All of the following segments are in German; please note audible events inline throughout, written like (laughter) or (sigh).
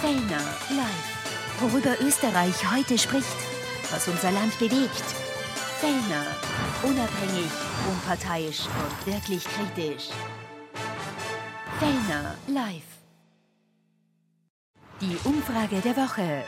Fellner live. Worüber Österreich heute spricht, was unser Land bewegt. Fellner, unabhängig, unparteiisch und wirklich kritisch. Fellner live. Die Umfrage der Woche.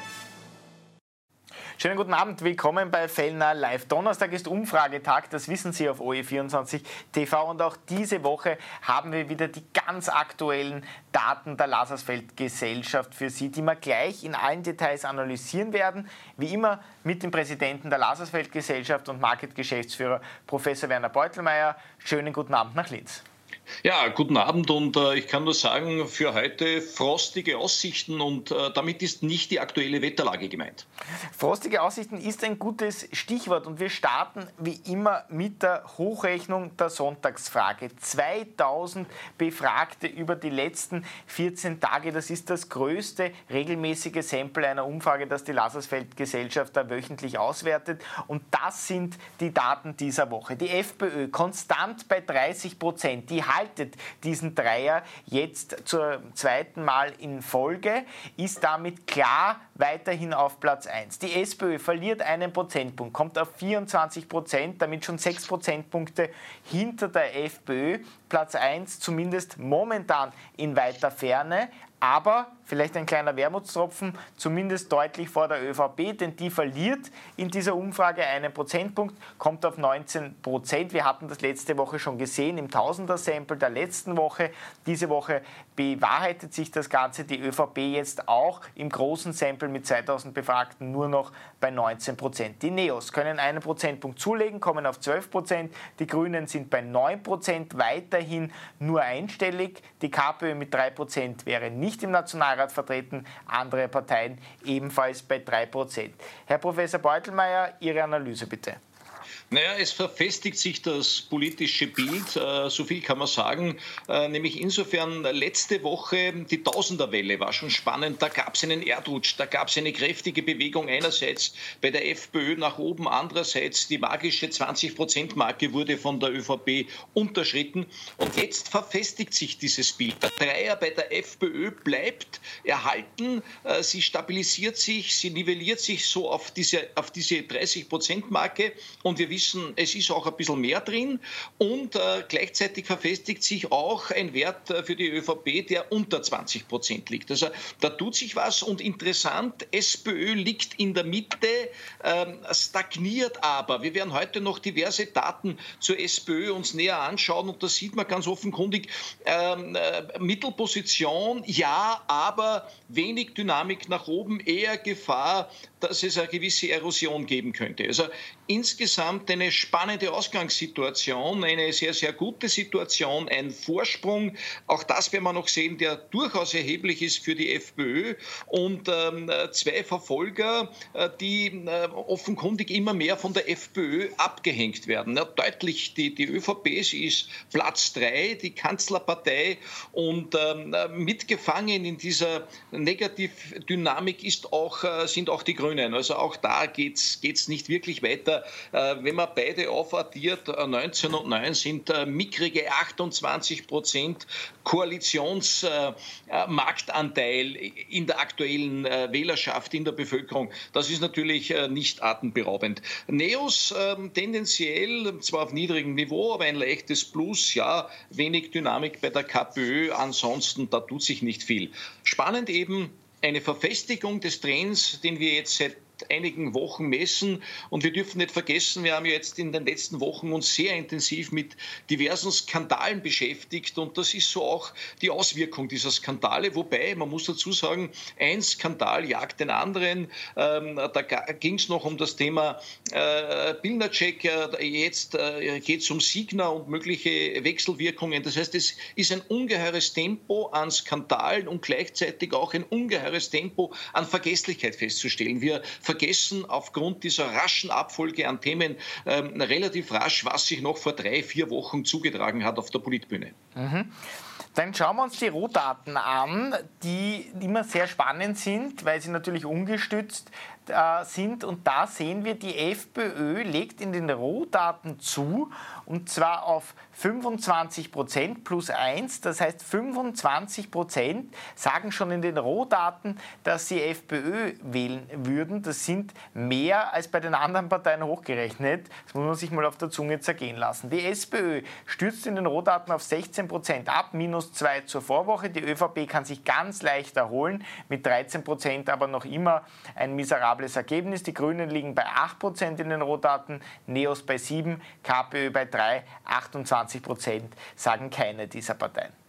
Schönen guten Abend, willkommen bei Fellner Live. Donnerstag ist Umfragetag, das wissen Sie auf OE24 TV und auch diese Woche haben wir wieder die ganz aktuellen Daten der Lasersfeld Gesellschaft für Sie, die wir gleich in allen Details analysieren werden. Wie immer mit dem Präsidenten der Lasersfeld Gesellschaft und Market-Geschäftsführer Professor Werner Beutelmeier. Schönen guten Abend nach Linz. Ja, guten Abend und äh, ich kann nur sagen, für heute frostige Aussichten und äh, damit ist nicht die aktuelle Wetterlage gemeint. Frostige Aussichten ist ein gutes Stichwort und wir starten wie immer mit der Hochrechnung der Sonntagsfrage. 2000 Befragte über die letzten 14 Tage, das ist das größte regelmäßige Sample einer Umfrage, das die Lasersfeld Gesellschaft da wöchentlich auswertet und das sind die Daten dieser Woche. Die FPÖ konstant bei 30 Prozent, die haltet diesen Dreier jetzt zur zweiten Mal in Folge, ist damit klar weiterhin auf Platz 1. Die SPÖ verliert einen Prozentpunkt, kommt auf 24 Prozent, damit schon 6 Prozentpunkte hinter der FPÖ. Platz 1 zumindest momentan in weiter Ferne. Aber vielleicht ein kleiner Wermutstropfen, zumindest deutlich vor der ÖVP, denn die verliert in dieser Umfrage einen Prozentpunkt, kommt auf 19 Prozent. Wir hatten das letzte Woche schon gesehen im Tausender-Sample der letzten Woche. Diese Woche bewahrheitet sich das Ganze. Die ÖVP jetzt auch im großen Sample mit 2000 Befragten nur noch bei 19 Prozent. Die Neos können einen Prozentpunkt zulegen, kommen auf 12 Prozent. Die Grünen sind bei 9 Prozent, weiterhin nur einstellig. Die KPÖ mit 3 Prozent wäre nicht im Nationalrat vertreten, andere Parteien ebenfalls bei 3 Prozent. Herr Professor Beutelmeier, Ihre Analyse bitte. Naja, es verfestigt sich das politische Bild, äh, so viel kann man sagen, äh, nämlich insofern letzte Woche die Tausenderwelle war schon spannend, da gab es einen Erdrutsch, da gab es eine kräftige Bewegung einerseits bei der FPÖ nach oben, andererseits die magische 20-Prozent-Marke wurde von der ÖVP unterschritten. Und jetzt verfestigt sich dieses Bild. Der Dreier bei der FPÖ bleibt erhalten, äh, sie stabilisiert sich, sie nivelliert sich so auf diese, auf diese 30-Prozent-Marke und wir wissen, es ist auch ein bisschen mehr drin und äh, gleichzeitig verfestigt sich auch ein Wert äh, für die ÖVP, der unter 20 Prozent liegt. Also da tut sich was und interessant, SPÖ liegt in der Mitte, ähm, stagniert aber. Wir werden heute noch diverse Daten zur SPÖ uns näher anschauen und da sieht man ganz offenkundig ähm, äh, Mittelposition, ja, aber wenig Dynamik nach oben, eher Gefahr, dass es eine gewisse Erosion geben könnte. Also insgesamt eine spannende Ausgangssituation, eine sehr, sehr gute Situation, ein Vorsprung. Auch das werden wir noch sehen, der durchaus erheblich ist für die FPÖ und ähm, zwei Verfolger, äh, die äh, offenkundig immer mehr von der FPÖ abgehängt werden. Ja, deutlich, die, die ÖVP, sie ist Platz drei, die Kanzlerpartei und ähm, mitgefangen in dieser Negativdynamik ist auch, äh, sind auch die Grünen. Also auch da geht es nicht wirklich weiter äh, wenn man beide aufaddiert, 19 äh, und 9 sind äh, mickrige 28 Prozent Koalitionsmarktanteil in der aktuellen Wählerschaft, in der Bevölkerung. Das ist natürlich nicht atemberaubend. Neos ähm, tendenziell zwar auf niedrigem Niveau, aber ein leichtes Plus, ja, wenig Dynamik bei der KPÖ, ansonsten da tut sich nicht viel. Spannend eben eine Verfestigung des Trends, den wir jetzt seit einigen Wochen messen. Und wir dürfen nicht vergessen, wir haben jetzt in den letzten Wochen uns sehr intensiv mit diversen Skandalen beschäftigt. Und das ist so auch die Auswirkung dieser Skandale. Wobei, man muss dazu sagen, ein Skandal jagt den anderen. Ähm, da ging es noch um das Thema äh, Bildercheck. Jetzt äh, geht es um Signa und mögliche Wechselwirkungen. Das heißt, es ist ein ungeheures Tempo an Skandalen und gleichzeitig auch ein ungeheures Tempo an Vergesslichkeit festzustellen. Wir vergessen aufgrund dieser raschen Abfolge an Themen ähm, relativ rasch, was sich noch vor drei, vier Wochen zugetragen hat auf der Politbühne. Mhm. Dann schauen wir uns die Rohdaten an, die immer sehr spannend sind, weil sie natürlich ungestützt äh, sind. Und da sehen wir, die FPÖ legt in den Rohdaten zu, und zwar auf 25 Prozent plus 1. Das heißt, 25 Prozent sagen schon in den Rohdaten, dass sie FPÖ wählen würden. Das sind mehr als bei den anderen Parteien hochgerechnet. Das muss man sich mal auf der Zunge zergehen lassen. Die SPÖ stürzt in den Rohdaten auf 16 Prozent ab, minus 2 zur Vorwoche. Die ÖVP kann sich ganz leicht erholen, mit 13 Prozent aber noch immer ein miserables Ergebnis. Die Grünen liegen bei 8 Prozent in den Rohdaten, Neos bei 7, KPÖ bei 3, 28 Prozent sagen keine dieser Parteien.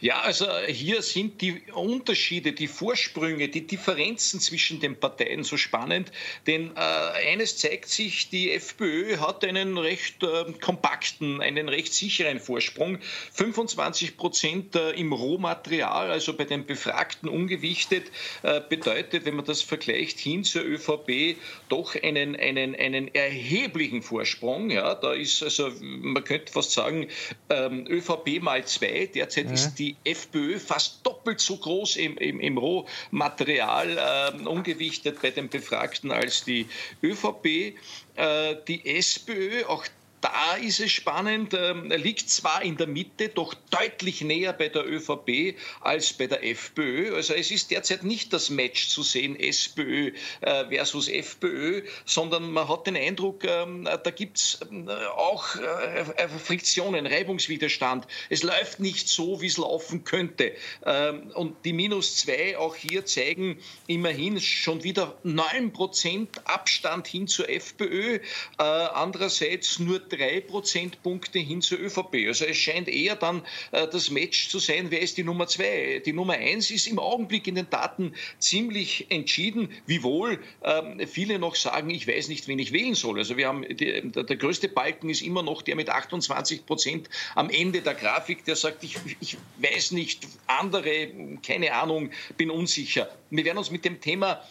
Ja, also hier sind die Unterschiede, die Vorsprünge, die Differenzen zwischen den Parteien so spannend, denn äh, eines zeigt sich, die FPÖ hat einen recht äh, kompakten, einen recht sicheren Vorsprung. 25 Prozent äh, im Rohmaterial, also bei den Befragten ungewichtet, äh, bedeutet, wenn man das vergleicht, hin zur ÖVP doch einen, einen, einen erheblichen Vorsprung. Ja, da ist also, man könnte fast sagen, ähm, ÖVP mal zwei, derzeit ist die FPÖ fast doppelt so groß im, im, im Rohmaterial äh, umgewichtet bei den Befragten als die ÖVP. Äh, die SPÖ, auch da ist es spannend, ähm, liegt zwar in der Mitte, doch deutlich näher bei der ÖVP als bei der FPÖ. Also es ist derzeit nicht das Match zu sehen, SPÖ äh, versus FPÖ, sondern man hat den Eindruck, ähm, da gibt es äh, auch äh, Friktionen, Reibungswiderstand. Es läuft nicht so, wie es laufen könnte. Ähm, und die Minus zwei auch hier zeigen immerhin schon wieder 9% Abstand hin zur FPÖ. Andererseits nur drei Prozentpunkte hin zur ÖVP. Also es scheint eher dann äh, das Match zu sein, wer ist die Nummer zwei. Die Nummer eins ist im Augenblick in den Daten ziemlich entschieden, wiewohl ähm, viele noch sagen, ich weiß nicht, wen ich wählen soll. Also wir haben die, der, der, größte Balken ist immer noch der mit 28 Prozent am Ende der Grafik, der sagt, ich, ich weiß nicht, andere, keine Ahnung, bin unsicher. Wir werden uns mit dem Thema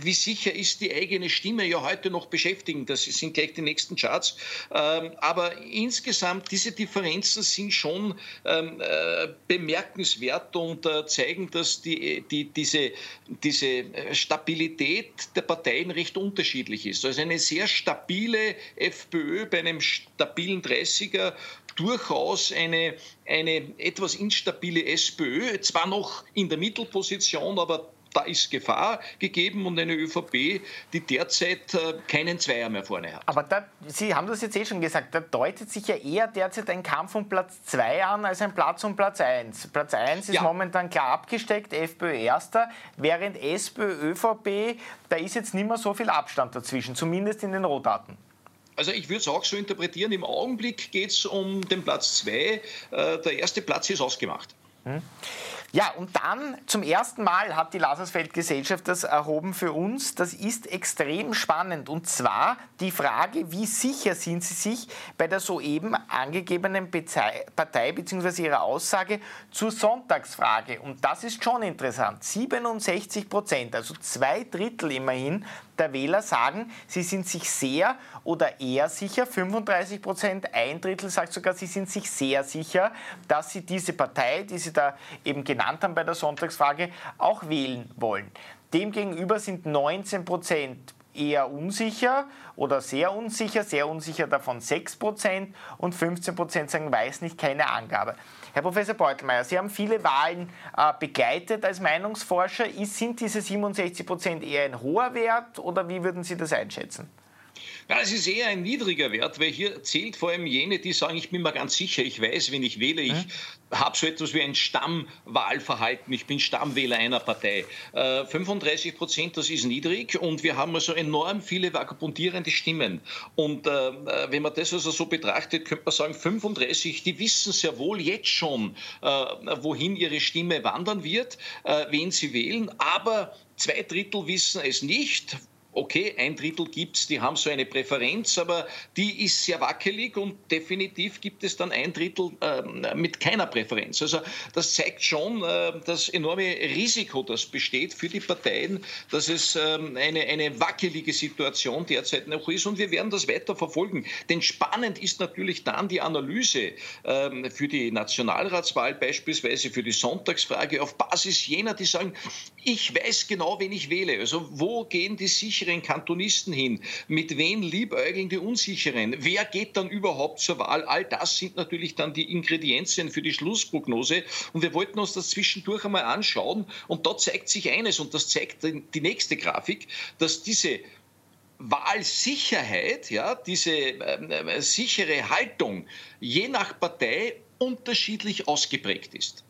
wie sicher ist die eigene Stimme ja heute noch beschäftigen. Das sind gleich die nächsten Charts. Ähm, aber insgesamt, diese Differenzen sind schon ähm, äh, bemerkenswert und äh, zeigen, dass die, die, diese, diese äh, Stabilität der Parteien recht unterschiedlich ist. Also eine sehr stabile FPÖ bei einem stabilen 30er durchaus eine, eine etwas instabile SPÖ, zwar noch in der Mittelposition, aber da ist Gefahr gegeben und eine ÖVP, die derzeit äh, keinen Zweier mehr vorne hat. Aber da, Sie haben das jetzt eh schon gesagt, da deutet sich ja eher derzeit ein Kampf um Platz 2 an als ein Platz um Platz 1. Platz 1 ist ja. momentan klar abgesteckt, FPÖ erster, während SPÖ, ÖVP, da ist jetzt nicht mehr so viel Abstand dazwischen, zumindest in den Rohdaten. Also ich würde es auch so interpretieren, im Augenblick geht es um den Platz 2. Äh, der erste Platz ist ausgemacht. Hm. Ja, und dann zum ersten Mal hat die Lasersfeld-Gesellschaft das erhoben für uns. Das ist extrem spannend. Und zwar die Frage, wie sicher sind Sie sich bei der soeben angegebenen Partei bzw. ihrer Aussage zur Sonntagsfrage. Und das ist schon interessant. 67 Prozent, also zwei Drittel immerhin der Wähler sagen, sie sind sich sehr oder eher sicher. 35 Prozent, ein Drittel sagt sogar, sie sind sich sehr sicher, dass sie diese Partei, die sie da eben genannt haben bei der Sonntagsfrage, auch wählen wollen. Demgegenüber sind 19 Prozent eher unsicher oder sehr unsicher, sehr unsicher davon 6 Prozent und 15 Prozent sagen, weiß nicht, keine Angabe. Herr Professor Beutelmeier, Sie haben viele Wahlen äh, begleitet als Meinungsforscher. Ist, sind diese 67 Prozent eher ein hoher Wert oder wie würden Sie das einschätzen? Ja, es ist eher ein niedriger Wert, weil hier zählt vor allem jene, die sagen, ich bin mir ganz sicher, ich weiß, wenn ich wähle, ich hm? habe so etwas wie ein Stammwahlverhalten, ich bin Stammwähler einer Partei. Äh, 35 Prozent, das ist niedrig und wir haben also enorm viele vagabundierende Stimmen. Und äh, wenn man das also so betrachtet, könnte man sagen, 35, die wissen sehr wohl jetzt schon, äh, wohin ihre Stimme wandern wird, äh, wen sie wählen, aber zwei Drittel wissen es nicht okay, ein Drittel gibt es, die haben so eine Präferenz, aber die ist sehr wackelig und definitiv gibt es dann ein Drittel äh, mit keiner Präferenz. Also das zeigt schon äh, das enorme Risiko, das besteht für die Parteien, dass es äh, eine, eine wackelige Situation derzeit noch ist und wir werden das weiter verfolgen. Denn spannend ist natürlich dann die Analyse ähm, für die Nationalratswahl, beispielsweise für die Sonntagsfrage, auf Basis jener, die sagen, ich weiß genau, wen ich wähle. Also wo gehen die sicheren Kantonisten hin? Mit wem liebäugeln die unsicheren? Wer geht dann überhaupt zur Wahl? All das sind natürlich dann die Ingredienzien für die Schlussprognose. Und wir wollten uns das zwischendurch einmal anschauen. Und da zeigt sich eines, und das zeigt die nächste Grafik, dass diese Wahlsicherheit, ja, diese äh, sichere Haltung je nach Partei unterschiedlich ausgeprägt ist.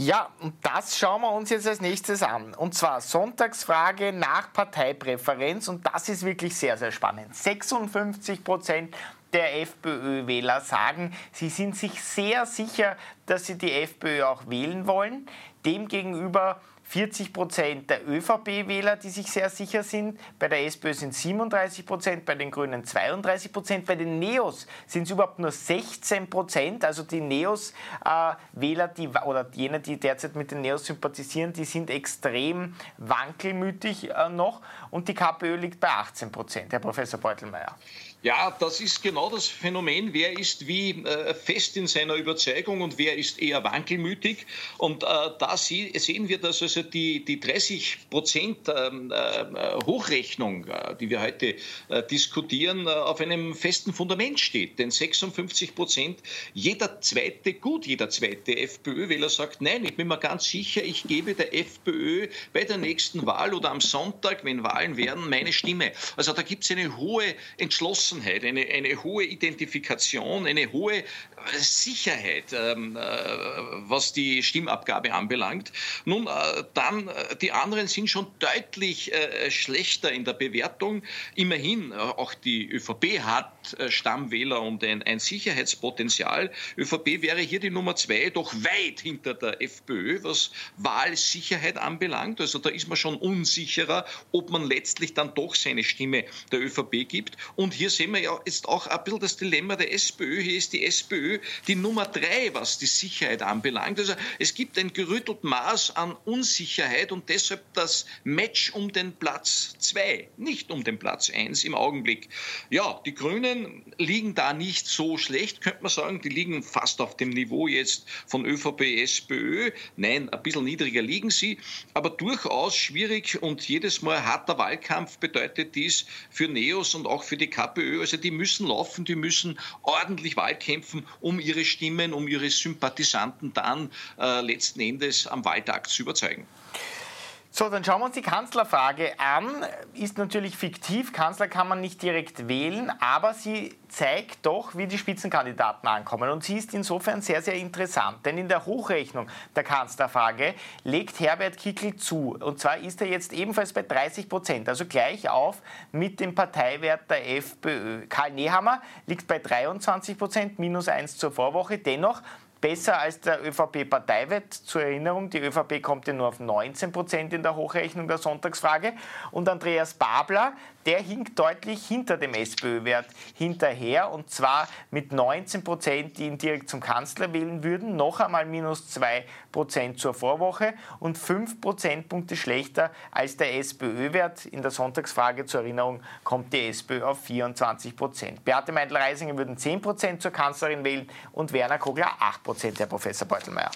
Ja, und das schauen wir uns jetzt als nächstes an. Und zwar Sonntagsfrage nach Parteipräferenz. Und das ist wirklich sehr, sehr spannend. 56 Prozent der FPÖ-Wähler sagen, sie sind sich sehr sicher, dass sie die FPÖ auch wählen wollen. Demgegenüber 40 Prozent der ÖVP-Wähler, die sich sehr sicher sind. Bei der SPÖ sind 37 Prozent, bei den Grünen 32 Prozent. Bei den Neos sind es überhaupt nur 16 Prozent. Also die Neos-Wähler, die, oder jene, die derzeit mit den Neos sympathisieren, die sind extrem wankelmütig äh, noch. Und die KPÖ liegt bei 18 Prozent, Herr Professor Beutelmeier. Ja, das ist genau das Phänomen. Wer ist wie äh, fest in seiner Überzeugung und wer ist eher wankelmütig? Und äh, da sie, sehen wir, dass also die, die 30 Prozent ähm, äh, Hochrechnung, äh, die wir heute äh, diskutieren, äh, auf einem festen Fundament steht. Denn 56 Prozent, jeder zweite, gut jeder zweite FPÖ-Wähler sagt, nein, ich bin mir ganz sicher, ich gebe der FPÖ bei der nächsten Wahl oder am Sonntag, wenn Wahlen werden, meine Stimme. Also da gibt es eine hohe Entschlossenheit Geschlossenheit, eine, eine hohe Identifikation, eine hohe Sicherheit, ähm, äh, was die Stimmabgabe anbelangt. Nun, äh, dann, äh, die anderen sind schon deutlich äh, schlechter in der Bewertung. Immerhin, äh, auch die ÖVP hat Stammwähler und ein, ein, Sicherheitspotenzial. ÖVP wäre hier die Nummer zwei, doch weit hinter der FPÖ, was Wahlsicherheit anbelangt. Also da ist man schon unsicherer, ob man letztlich dann doch seine Stimme der ÖVP gibt. Und hier sehen wir ja jetzt auch ein bisschen das Dilemma der SPÖ. Hier ist die SPÖ die Nummer drei, was die Sicherheit anbelangt. Also es gibt ein gerüttelt Maß an Unsicherheit und deshalb das Match um den Platz zwei, nicht um den Platz eins im Augenblick. Ja, die Grünen liegen da nicht so schlecht, könnte man sagen. Die liegen fast auf dem Niveau jetzt von ÖVP, SPÖ. Nein, ein bisschen niedriger liegen sie, aber durchaus schwierig und jedes Mal harter Wahlkampf bedeutet dies für Neos und auch für die KPÖ. Also die müssen laufen, die müssen ordentlich Wahl kämpfen, um ihre Stimmen, um ihre Sympathisanten dann äh, letzten Endes am Wahltag zu überzeugen. So, dann schauen wir uns die Kanzlerfrage an. Ist natürlich fiktiv, Kanzler kann man nicht direkt wählen, aber sie zeigt doch, wie die Spitzenkandidaten ankommen. Und sie ist insofern sehr, sehr interessant, denn in der Hochrechnung der Kanzlerfrage legt Herbert Kickl zu. Und zwar ist er jetzt ebenfalls bei 30 Prozent, also gleich auf mit dem Parteiwert der FPÖ. Karl Nehammer liegt bei 23 Prozent, minus 1 zur Vorwoche. Dennoch besser als der ÖVP-Parteiwert. Zur Erinnerung, die ÖVP kommt ja nur auf 19 Prozent in der Hochrechnung der Sonntagsfrage. Und Andreas Babler, der hinkt deutlich hinter dem SPÖ-Wert hinterher und zwar mit 19 Prozent, die ihn direkt zum Kanzler wählen würden, noch einmal minus 2 Prozent zur Vorwoche und 5 Prozentpunkte schlechter als der SPÖ-Wert. In der Sonntagsfrage zur Erinnerung kommt die SPÖ auf 24 Prozent. Beate Meindl-Reisinger würden 10 Prozent zur Kanzlerin wählen und Werner Kogler 8 Prozent, Herr Professor Beutelmeier.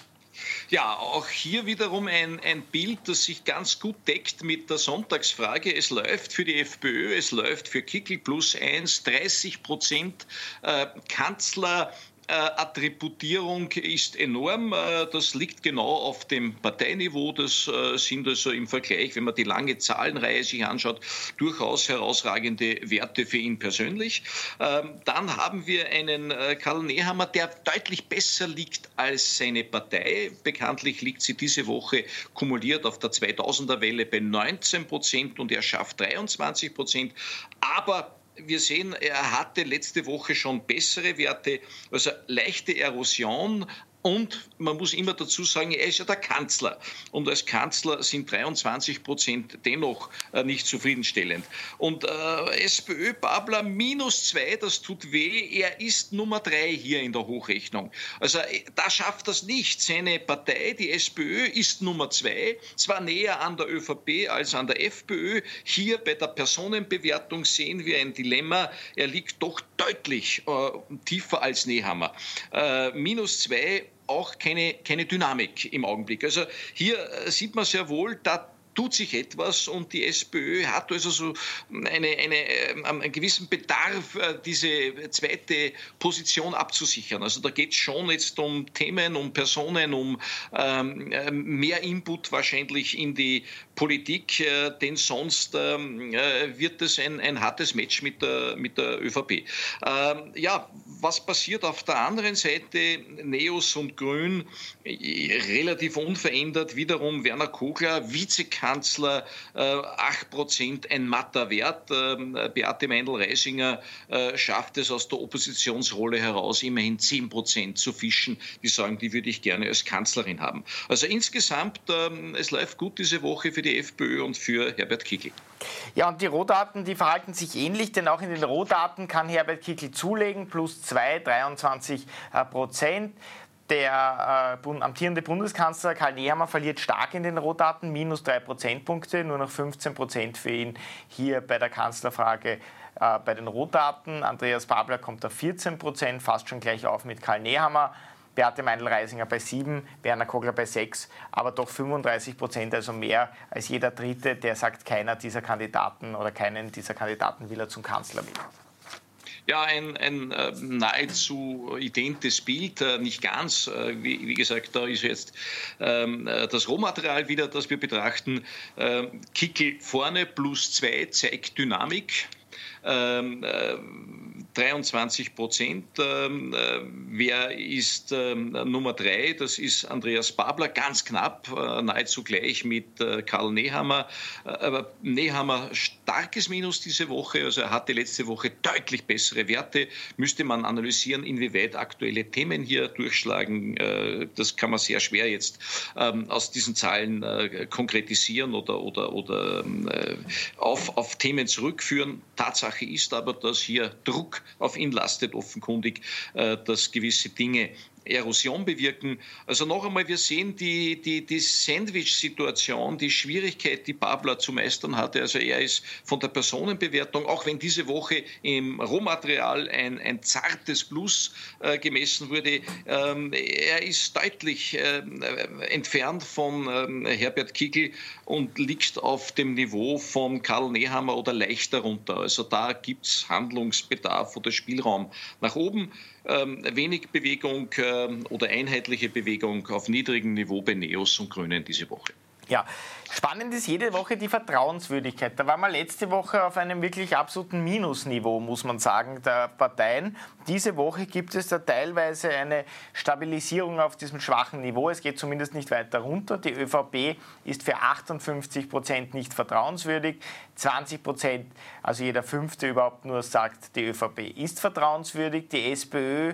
Ja, auch hier wiederum ein, ein Bild, das sich ganz gut deckt mit der Sonntagsfrage. Es läuft für die FPÖ, es läuft für Kickel plus 1, 30 Prozent äh, Kanzler Attributierung ist enorm. Äh, das liegt genau auf dem Parteiniveau. Das äh, sind also im Vergleich, wenn man die lange Zahlenreihe sich anschaut, durchaus herausragende Werte für ihn persönlich. Ähm, dann haben wir einen Karl Nehammer, der deutlich besser liegt als seine Partei. Bekanntlich liegt sie diese Woche kumuliert auf der 2000er Welle bei 19 Prozent und er schafft 23 Prozent. Aber wir sehen, er hatte letzte Woche schon bessere Werte, also leichte Erosion, Und man muss immer dazu sagen, er ist ja der Kanzler. Und als Kanzler sind 23 Prozent dennoch äh, nicht zufriedenstellend. Und äh, SPÖ Babler minus zwei, das tut weh. Er ist Nummer drei hier in der Hochrechnung. Also äh, da schafft das nicht. Seine Partei, die SPÖ, ist Nummer zwei, zwar näher an der ÖVP als an der FPÖ. Hier bei der Personenbewertung sehen wir ein Dilemma. Er liegt doch deutlich äh, tiefer als Nehammer. Äh, minus zwei auch keine, keine Dynamik im Augenblick. Also hier äh, sieht man sehr wohl, da tut sich etwas und die SPÖ hat also so eine, eine, ähm, einen gewissen Bedarf, äh, diese zweite Position abzusichern. Also da geht es schon jetzt um Themen, um Personen, um ähm, äh, mehr Input wahrscheinlich in die Politik, äh, denn sonst ähm, äh, wird es ein, ein hartes Match mit der, mit der ÖVP. Ähm, ja, was passiert auf der anderen Seite? Neos und Grün äh, relativ unverändert. Wiederum Werner Kogler, Vizekanzler Kanzler, 8 Prozent ein matter Wert. Ähm, Beate Meindl-Reisinger äh, schafft es aus der Oppositionsrolle heraus, immerhin 10 Prozent zu fischen. Die sagen, die würde ich gerne als Kanzlerin haben. Also insgesamt, ähm, es läuft gut diese Woche für die FPÖ und für Herbert Kickl. Ja, und die Rohdaten, die verhalten sich ähnlich, denn auch in den Rohdaten kann Herbert Kickl zulegen, plus 2, 23 äh, Prozent. Der äh, amtierende Bundeskanzler Karl Nehammer verliert stark in den Rohdaten, minus drei Prozentpunkte, nur noch 15 Prozent für ihn hier bei der Kanzlerfrage äh, bei den Rohdaten. Andreas Babler kommt auf 14 Prozent, fast schon gleich auf mit Karl Nehammer. Beate Meindl-Reisinger bei 7, Werner Kogler bei 6, aber doch 35 Prozent, also mehr als jeder Dritte, der sagt, keiner dieser Kandidaten oder keinen dieser Kandidaten will er zum Kanzler wählen. Ja, ein, ein äh, nahezu identes Bild, äh, nicht ganz. Äh, wie, wie, gesagt, da ist jetzt ähm, äh, das Rohmaterial wieder, das wir betrachten. Ähm, Kickel vorne plus zwei zeigt Dynamik. Ähm, 23 äh, Prozent. Ähm, äh, wer ist ähm, Nummer drei? Das ist Andreas Babler, ganz knapp, äh, nahezu gleich mit Karl Nehammer. Aber Nehammer starkes Minus diese Woche, also er hatte letzte Woche deutlich bessere Werte. Müsste man analysieren, inwieweit aktuelle Themen hier durchschlagen. Das kann man sehr schwer jetzt aus diesen Zahlen konkretisieren oder, oder, oder auf, auf Themen zurückführen. Tatsache ist aber, dass hier Druck auf ihn lastet, offenkundig, äh, dass gewisse Dinge Erosion bewirken. Also noch einmal, wir sehen die, die, die Sandwich-Situation, die Schwierigkeit, die Babler zu meistern hatte. Also er ist von der Personenbewertung, auch wenn diese Woche im Rohmaterial ein, ein zartes Plus äh, gemessen wurde, ähm, er ist deutlich äh, entfernt von ähm, Herbert Kickl und liegt auf dem Niveau von Karl Nehammer oder leicht darunter. Also da gibt es Handlungsbedarf oder Spielraum nach oben. Ähm, wenig Bewegung ähm, oder einheitliche Bewegung auf niedrigem Niveau bei Neos und Grünen diese Woche. Ja, spannend ist jede Woche die Vertrauenswürdigkeit. Da waren wir letzte Woche auf einem wirklich absoluten Minusniveau, muss man sagen, der Parteien. Diese Woche gibt es da teilweise eine Stabilisierung auf diesem schwachen Niveau. Es geht zumindest nicht weiter runter. Die ÖVP ist für 58 Prozent nicht vertrauenswürdig. 20 Prozent, also jeder Fünfte überhaupt nur sagt, die ÖVP ist vertrauenswürdig. Die SPÖ äh,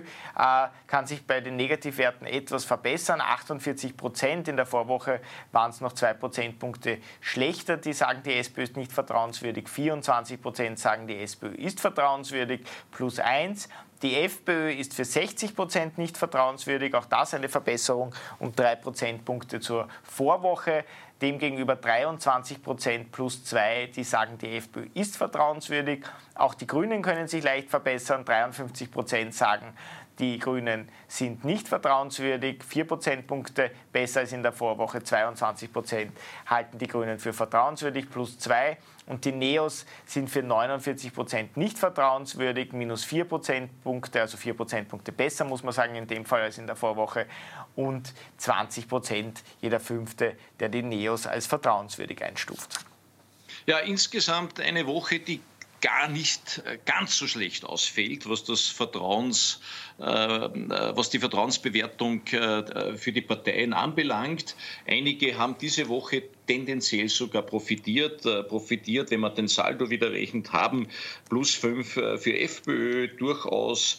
kann sich bei den Negativwerten etwas verbessern. 48 Prozent. In der Vorwoche waren es noch zwei Prozentpunkte schlechter. Die sagen, die SPÖ ist nicht vertrauenswürdig. 24 Prozent sagen, die SPÖ ist vertrauenswürdig. Plus eins. Die FPÖ ist für 60 Prozent nicht vertrauenswürdig, auch das eine Verbesserung um drei Prozentpunkte zur Vorwoche. Demgegenüber 23 Prozent plus zwei, die sagen, die FPÖ ist vertrauenswürdig. Auch die Grünen können sich leicht verbessern. 53 Prozent sagen, die Grünen sind nicht vertrauenswürdig. Vier Prozentpunkte besser als in der Vorwoche. 22 Prozent halten die Grünen für vertrauenswürdig, plus zwei. Und die Neos sind für 49 Prozent nicht vertrauenswürdig, minus vier Prozentpunkte, also vier Prozentpunkte besser, muss man sagen, in dem Fall als in der Vorwoche. Und 20 Prozent, jeder Fünfte, der die Neos als vertrauenswürdig einstuft. Ja, insgesamt eine Woche, die gar nicht äh, ganz so schlecht ausfällt, was das Vertrauens, äh, äh, was die Vertrauensbewertung für die Parteien anbelangt. Einige haben diese Woche tendenziell sogar profitiert, profitiert, wenn man den Saldo wieder rechnet, haben plus fünf für FPÖ, durchaus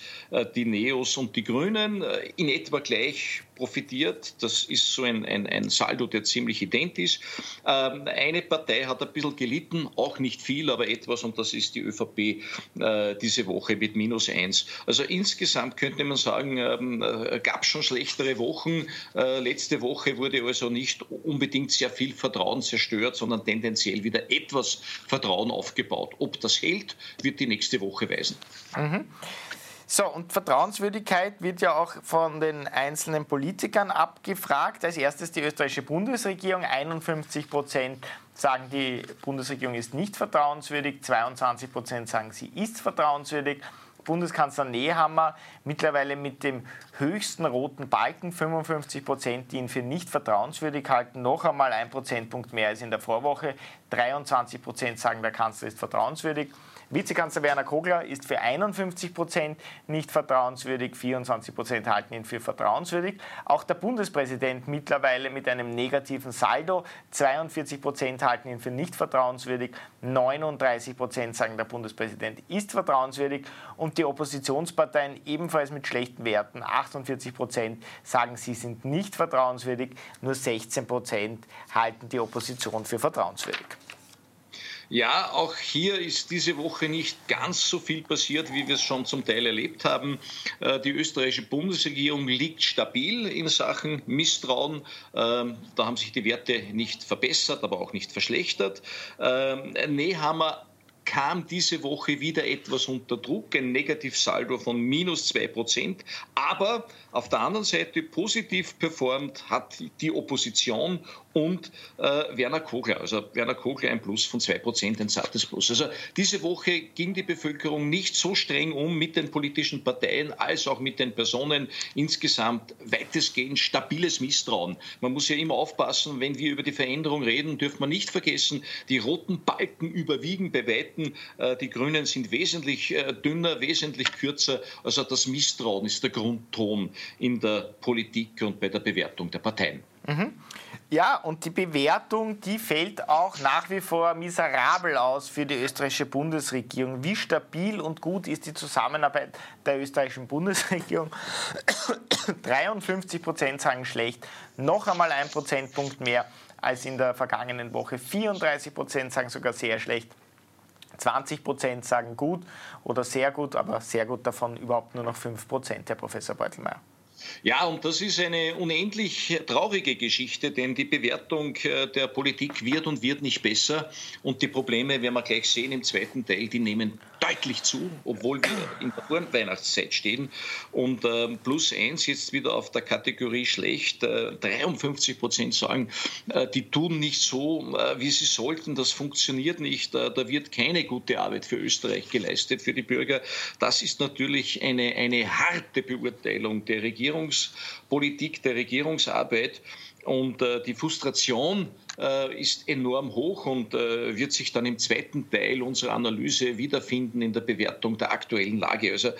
die Neos und die Grünen, in etwa gleich profitiert. Das ist so ein, ein, ein Saldo, der ziemlich ident ist. Ähm, eine Partei hat ein bisschen gelitten, auch nicht viel, aber etwas, und das ist die ÖVP äh, diese Woche mit minus eins. Also insgesamt könnte man sagen, ähm, äh, gab es schon schlechtere Wochen. Äh, letzte Woche wurde also nicht unbedingt sehr viel Vertrauen zerstört, sondern tendenziell wieder etwas Vertrauen aufgebaut. Ob das hält, wird die nächste Woche weisen. Mhm. So, und Vertrauenswürdigkeit wird ja auch von den einzelnen Politikern abgefragt. Als erstes die österreichische Bundesregierung. 51 Prozent sagen, die Bundesregierung ist nicht vertrauenswürdig. 22 Prozent sagen, sie ist vertrauenswürdig. Bundeskanzler Nehammer mittlerweile mit dem höchsten roten Balken, 55 Prozent, die ihn für nicht vertrauenswürdig halten, noch einmal ein Prozentpunkt mehr als in der Vorwoche. 23 Prozent sagen, der Kanzler ist vertrauenswürdig. Vizekanzler Werner Kogler ist für 51 Prozent nicht vertrauenswürdig, 24 Prozent halten ihn für vertrauenswürdig. Auch der Bundespräsident mittlerweile mit einem negativen Saldo, 42 Prozent halten ihn für nicht vertrauenswürdig, 39 Prozent sagen, der Bundespräsident ist vertrauenswürdig und die Oppositionsparteien ebenfalls mit schlechten Werten, 48 Prozent sagen, sie sind nicht vertrauenswürdig, nur 16 Prozent halten die Opposition für vertrauenswürdig. Ja, auch hier ist diese Woche nicht ganz so viel passiert, wie wir es schon zum Teil erlebt haben. Äh, die österreichische Bundesregierung liegt stabil in Sachen Misstrauen. Ähm, da haben sich die Werte nicht verbessert, aber auch nicht verschlechtert. Ähm, Nehammer kam diese Woche wieder etwas unter Druck, ein Negativsaldo von minus 2 Prozent. Aber auf der anderen Seite positiv performt hat die Opposition und äh, Werner Kogler. Also Werner Kogler ein Plus von 2%, ein zartes Plus. Also diese Woche ging die Bevölkerung nicht so streng um mit den politischen Parteien als auch mit den Personen. Insgesamt weitestgehend stabiles Misstrauen. Man muss ja immer aufpassen, wenn wir über die Veränderung reden, dürfen wir nicht vergessen, die roten Balken überwiegen bei Weitem. Äh, die Grünen sind wesentlich äh, dünner, wesentlich kürzer. Also das Misstrauen ist der Grundton in der Politik und bei der Bewertung der Parteien. Mhm. Ja, und die Bewertung, die fällt auch nach wie vor miserabel aus für die österreichische Bundesregierung. Wie stabil und gut ist die Zusammenarbeit der österreichischen Bundesregierung? (coughs) 53 Prozent sagen schlecht, noch einmal ein Prozentpunkt mehr als in der vergangenen Woche. 34 Prozent sagen sogar sehr schlecht. 20 Prozent sagen gut oder sehr gut, aber sehr gut davon überhaupt nur noch 5 Prozent, Herr Professor Beutelmeier. Ja, und das ist eine unendlich traurige Geschichte, denn die Bewertung äh, der Politik wird und wird nicht besser. Und die Probleme, werden wir gleich sehen im zweiten Teil, die nehmen deutlich zu, obwohl wir in der Vorweihnachtszeit stehen. Und äh, plus eins jetzt wieder auf der Kategorie schlecht. Äh, 53 Prozent sagen, äh, die tun nicht so, äh, wie sie sollten. Das funktioniert nicht. Äh, da wird keine gute Arbeit für Österreich geleistet, für die Bürger. Das ist natürlich eine, eine harte Beurteilung der Regierungspolitik, der Regierungsarbeit. Und äh, die Frustration äh, ist enorm hoch und äh, wird sich dann im zweiten Teil unserer Analyse wiederfinden in der Bewertung der aktuellen Lage. Also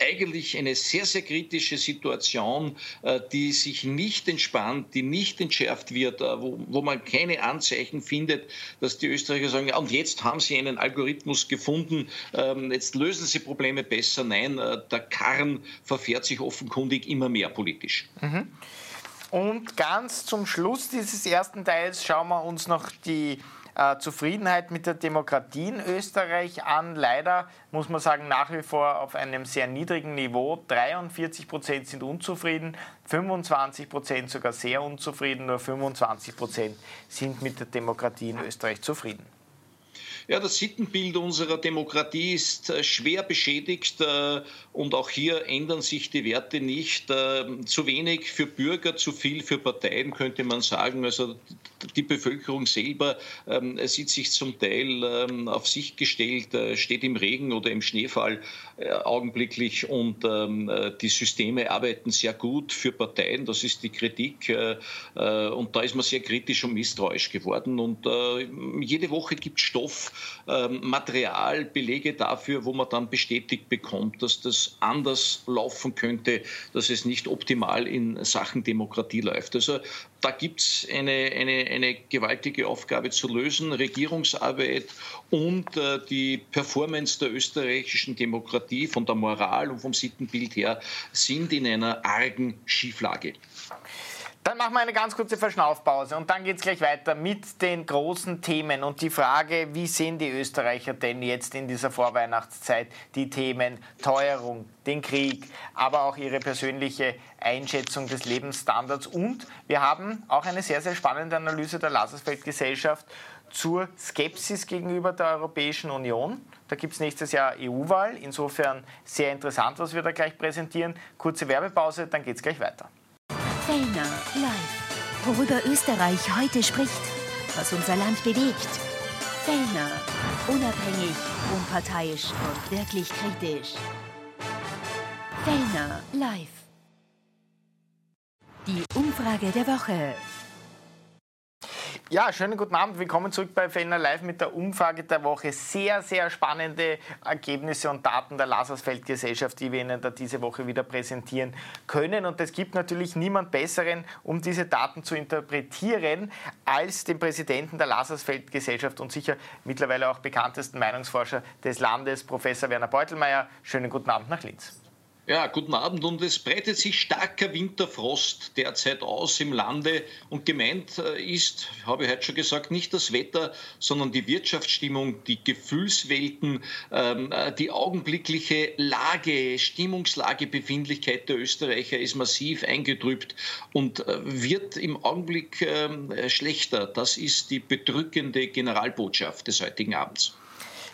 eigentlich eine sehr, sehr kritische Situation, äh, die sich nicht entspannt, die nicht entschärft wird, äh, wo, wo, man keine Anzeichen findet, dass die Österreicher sagen, ja, und jetzt haben sie einen Algorithmus gefunden, ähm, jetzt lösen sie Probleme besser. Nein, äh, der Karren verfährt sich offenkundig immer mehr politisch. Mhm. Und ganz zum Schluss dieses ersten Teils schauen wir uns noch die äh, Zufriedenheit mit der Demokratie in Österreich an. Leider muss man sagen, nach wie vor auf einem sehr niedrigen Niveau. 43 Prozent sind unzufrieden, 25 Prozent sogar sehr unzufrieden, nur 25 Prozent sind mit der Demokratie in Österreich zufrieden. Ja, das Sittenbild unserer Demokratie ist äh, schwer beschädigt äh, und auch hier ändern sich die Werte nicht. Äh, zu wenig für Bürger, zu viel für Parteien, könnte man sagen. Also die Bevölkerung selber ähm, sieht sich zum Teil ähm, auf sich gestellt, steht im Regen oder im Schneefall augenblicklich und ähm, die Systeme arbeiten sehr gut für Parteien. Das ist die Kritik und da ist man sehr kritisch und misstrauisch geworden und jede Woche gibt Stoff ähm, Material, Belege dafür, wo man dann bestätigt bekommt, dass das anders laufen könnte, dass es nicht optimal in Sachen Demokratie läuft. Also da gibt es eine, eine, eine gewaltige Aufgabe zu lösen, Regierungsarbeit und äh, die Performance der österreichischen Demokratie von der Moral und vom Sittenbild her sind in einer argen Schieflage. Dann machen wir eine ganz kurze Verschnaufpause und dann geht es gleich weiter mit den großen Themen und die Frage, wie sehen die Österreicher denn jetzt in dieser Vorweihnachtszeit die Themen Teuerung, den Krieg, aber auch ihre persönliche Einschätzung des Lebensstandards und wir haben auch eine sehr, sehr spannende Analyse der Lasersfeld-Gesellschaft zur Skepsis gegenüber der Europäischen Union. Da gibt es nächstes Jahr EU-Wahl. Insofern sehr interessant, was wir da gleich präsentieren. Kurze Werbepause, dann geht es gleich weiter. Fellner live. Worüber Österreich heute spricht, was unser Land bewegt. Fellner. Unabhängig, unparteiisch und wirklich kritisch. Fellner live. Die Umfrage der Woche. Ja, schönen guten Abend. Willkommen zurück bei Fellner Live mit der Umfrage der Woche. Sehr, sehr spannende Ergebnisse und Daten der Lasersfeld-Gesellschaft, die wir Ihnen da diese Woche wieder präsentieren können. Und es gibt natürlich niemand Besseren, um diese Daten zu interpretieren, als den Präsidenten der Lasersfeld-Gesellschaft und sicher mittlerweile auch bekanntesten Meinungsforscher des Landes, Professor Werner Beutelmeier. Schönen guten Abend nach Linz. Ja, guten Abend. Und es breitet sich starker Winterfrost derzeit aus im Lande. Und gemeint äh, ist, habe ich heute schon gesagt, nicht das Wetter, sondern die Wirtschaftsstimmung, die Gefühlswelten, ähm, äh, die augenblickliche Lage, Stimmungslage, Befindlichkeit der Österreicher ist massiv eingetrübt und äh, wird im Augenblick ähm, schlechter. Das ist die bedrückende Generalbotschaft des heutigen Abends.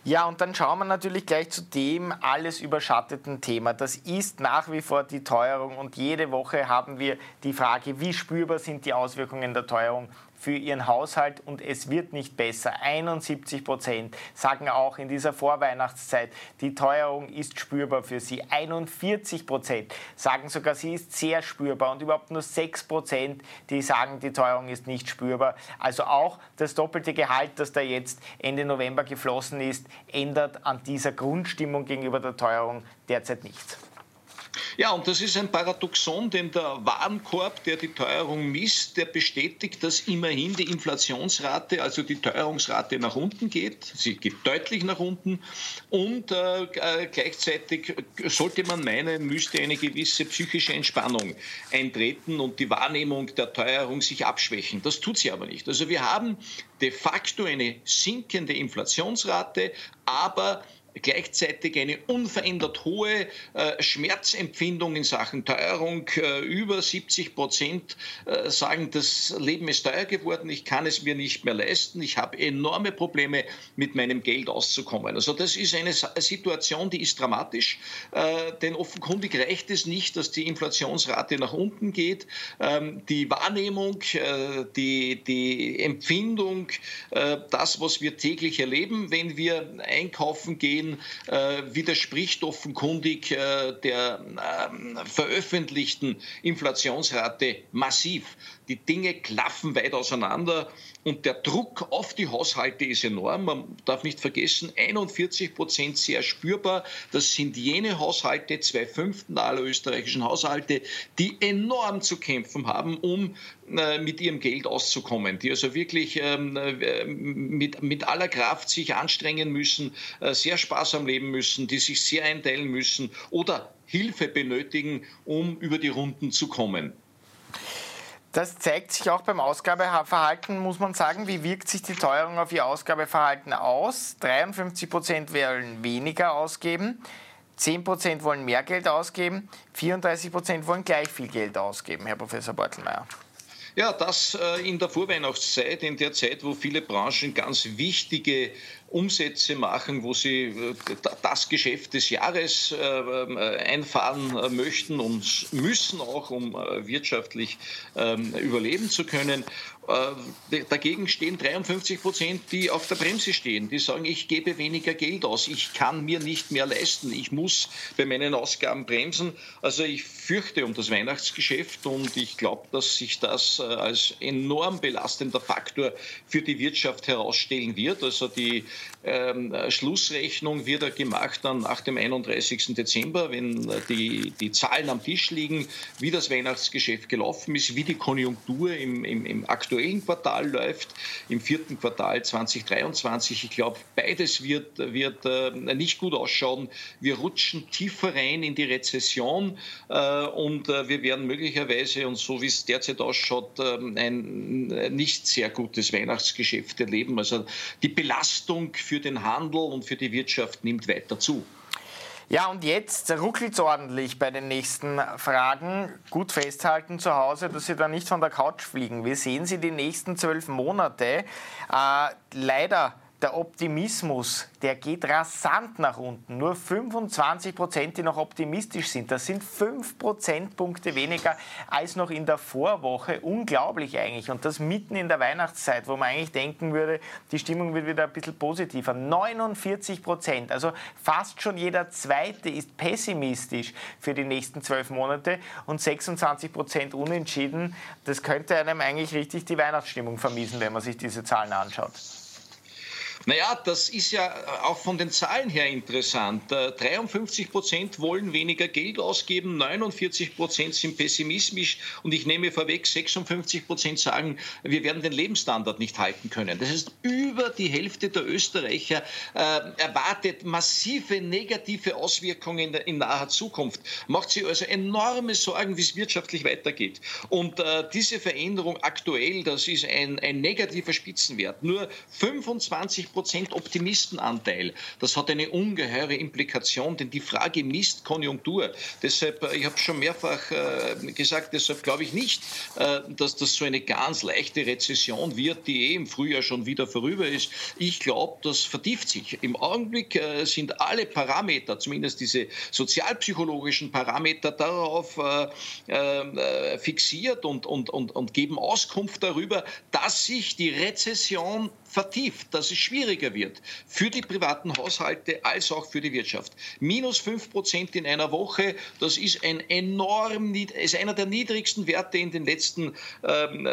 Ja, und dann schauen wir natürlich gleich zu dem alles überschatteten Thema. Das ist nach wie vor die Teuerung und jede Woche haben wir die Frage, wie spürbar sind die Auswirkungen der Teuerung für ihren Haushalt und es wird nicht besser. 71 Prozent sagen auch in dieser Vorweihnachtszeit, die Teuerung ist spürbar für sie. 41 Prozent sagen sogar, sie ist sehr spürbar und überhaupt nur 6 Prozent, die sagen, die Teuerung ist nicht spürbar. Also auch das doppelte Gehalt, das da jetzt Ende November geflossen ist, ändert an dieser Grundstimmung gegenüber der Teuerung derzeit nichts. Ja, und das ist ein Paradoxon, denn der Warenkorb, der die Teuerung misst, der bestätigt, dass immerhin die Inflationsrate, also die Teuerungsrate nach unten geht. Sie geht deutlich nach unten. Und äh, äh gleichzeitig sollte man meinen, müsste eine gewisse psychische Entspannung eintreten und die Wahrnehmung der Teuerung sich abschwächen. Das tut sie aber nicht. Also wir haben de facto eine sinkende Inflationsrate, aber gleichzeitig eine unverändert hohe äh, Schmerzempfindung in Sachen Teuerung. Äh, über 70 Prozent äh, sagen, das Leben ist teuer geworden, ich kann es mir nicht mehr leisten, ich habe enorme Probleme mit meinem Geld auszukommen. Also das ist eine Situation, die ist dramatisch, denn offenkundig reicht es nicht, dass die Inflationsrate nach unten geht. Ähm, die Wahrnehmung, die, die Empfindung, das, was wir täglich erleben, wenn wir einkaufen gehen, Medien äh, widerspricht offenkundig äh, der äh, veröffentlichten Inflationsrate massiv. Die Dinge klaffen weit auseinander und der Druck auf die Haushalte ist enorm. Man darf nicht vergessen, 41 Prozent sehr spürbar. Das sind jene Haushalte, zwei Fünften aller österreichischen Haushalte, die enorm zu kämpfen haben, um äh, mit ihrem Geld auszukommen, die also wirklich ähm, äh, mit, mit aller Kraft sich anstrengen müssen, äh, sehr sparsam leben müssen, die sich sehr einteilen müssen oder Hilfe benötigen, um über die Runden zu kommen. Das zeigt sich auch beim Ausgabeverhalten, muss man sagen. Wie wirkt sich die Teuerung auf Ihr Ausgabeverhalten aus? 53 Prozent wollen weniger ausgeben, 10 Prozent wollen mehr Geld ausgeben, 34 Prozent wollen gleich viel Geld ausgeben, Herr Professor Beutelmeier. Ja, das äh, in der Vorweihnachtszeit, in der Zeit, wo viele Branchen ganz wichtige Umsätze machen, wo sie äh, das Geschäft des Jahres äh, einfahren möchten und müssen auch, um wirtschaftlich ähm, überleben zu können. Äh, dagegen stehen 53 Prozent, die auf der Bremse stehen. Die sagen, ich gebe weniger Geld aus, ich kann mir nicht mehr leisten, ich muss bei meinen Ausgaben bremsen. Also ich fürchte um das Weihnachtsgeschäft und ich glaube, dass sich das äh, als enorm belastender Faktor für die Wirtschaft herausstellen wird. Also die ähm, Schlussrechnung wird er gemacht dann nach dem 31. Dezember, wenn die, die Zahlen am Tisch liegen, wie das Weihnachtsgeschäft gelaufen ist, wie die Konjunktur im, im, im aktuellen Quartal läuft, im vierten Quartal 2023. Ich glaube, beides wird, wird äh, nicht gut ausschauen. Wir rutschen tiefer rein in die Rezession äh, und äh, wir werden möglicherweise, und so wie es derzeit ausschaut, ähm, ein nicht sehr gutes Weihnachtsgeschäft erleben. Also die Belastung für den Handel und für die Wirtschaft nimmt weiter zu. Ja, und jetzt ruckelt es ordentlich bei den nächsten Fragen. Gut festhalten zu Hause, dass Sie da nicht von der Couch fliegen. Wie sehen Sie die nächsten zwölf Monate? Äh, leider der Optimismus, der geht rasant nach unten. Nur 25 Prozent, die noch optimistisch sind. Das sind 5 Prozentpunkte weniger als noch in der Vorwoche. Unglaublich eigentlich. Und das mitten in der Weihnachtszeit, wo man eigentlich denken würde, die Stimmung wird wieder ein bisschen positiver. 49 Prozent, also fast schon jeder Zweite ist pessimistisch für die nächsten zwölf Monate und 26 Prozent unentschieden. Das könnte einem eigentlich richtig die Weihnachtsstimmung vermiesen, wenn man sich diese Zahlen anschaut. Naja, das ist ja äh, auch von den Zahlen her interessant. 53 äh, Prozent wollen weniger Geld ausgeben, 49 Prozent sind pessimistisch und ich nehme vorweg, 56 Prozent sagen, wir werden den Lebensstandard nicht halten können. Das heißt, über die Hälfte der Österreicher äh, erwartet massive negative Auswirkungen in, in naher Zukunft. Macht sich also enorme Sorgen, wie es wirtschaftlich weitergeht. Und äh, diese Veränderung aktuell, das ist ein, ein negativer Spitzenwert. Nur 25 Prozent Optimistenanteil. Das hat eine ungeheure Implikation, denn die Frage misst Konjunktur. Deshalb, äh, ich habe schon mehrfach äh, gesagt, deshalb glaube ich nicht, äh, dass das so eine ganz leichte Rezession wird, die eh im Frühjahr schon wieder vorüber ist. Ich glaube, das vertieft sich. Im Augenblick sind alle Parameter, zumindest diese sozialpsychologischen Parameter, darauf fixiert und, und, und, und geben Auskunft darüber, dass sich die Rezession vertieft, dass es schwieriger wird für die privaten Haushalte als auch für die Wirtschaft. Minus 5 Prozent in einer Woche, das ist ein enorm, ist einer der niedrigsten Werte in den letzten ähm,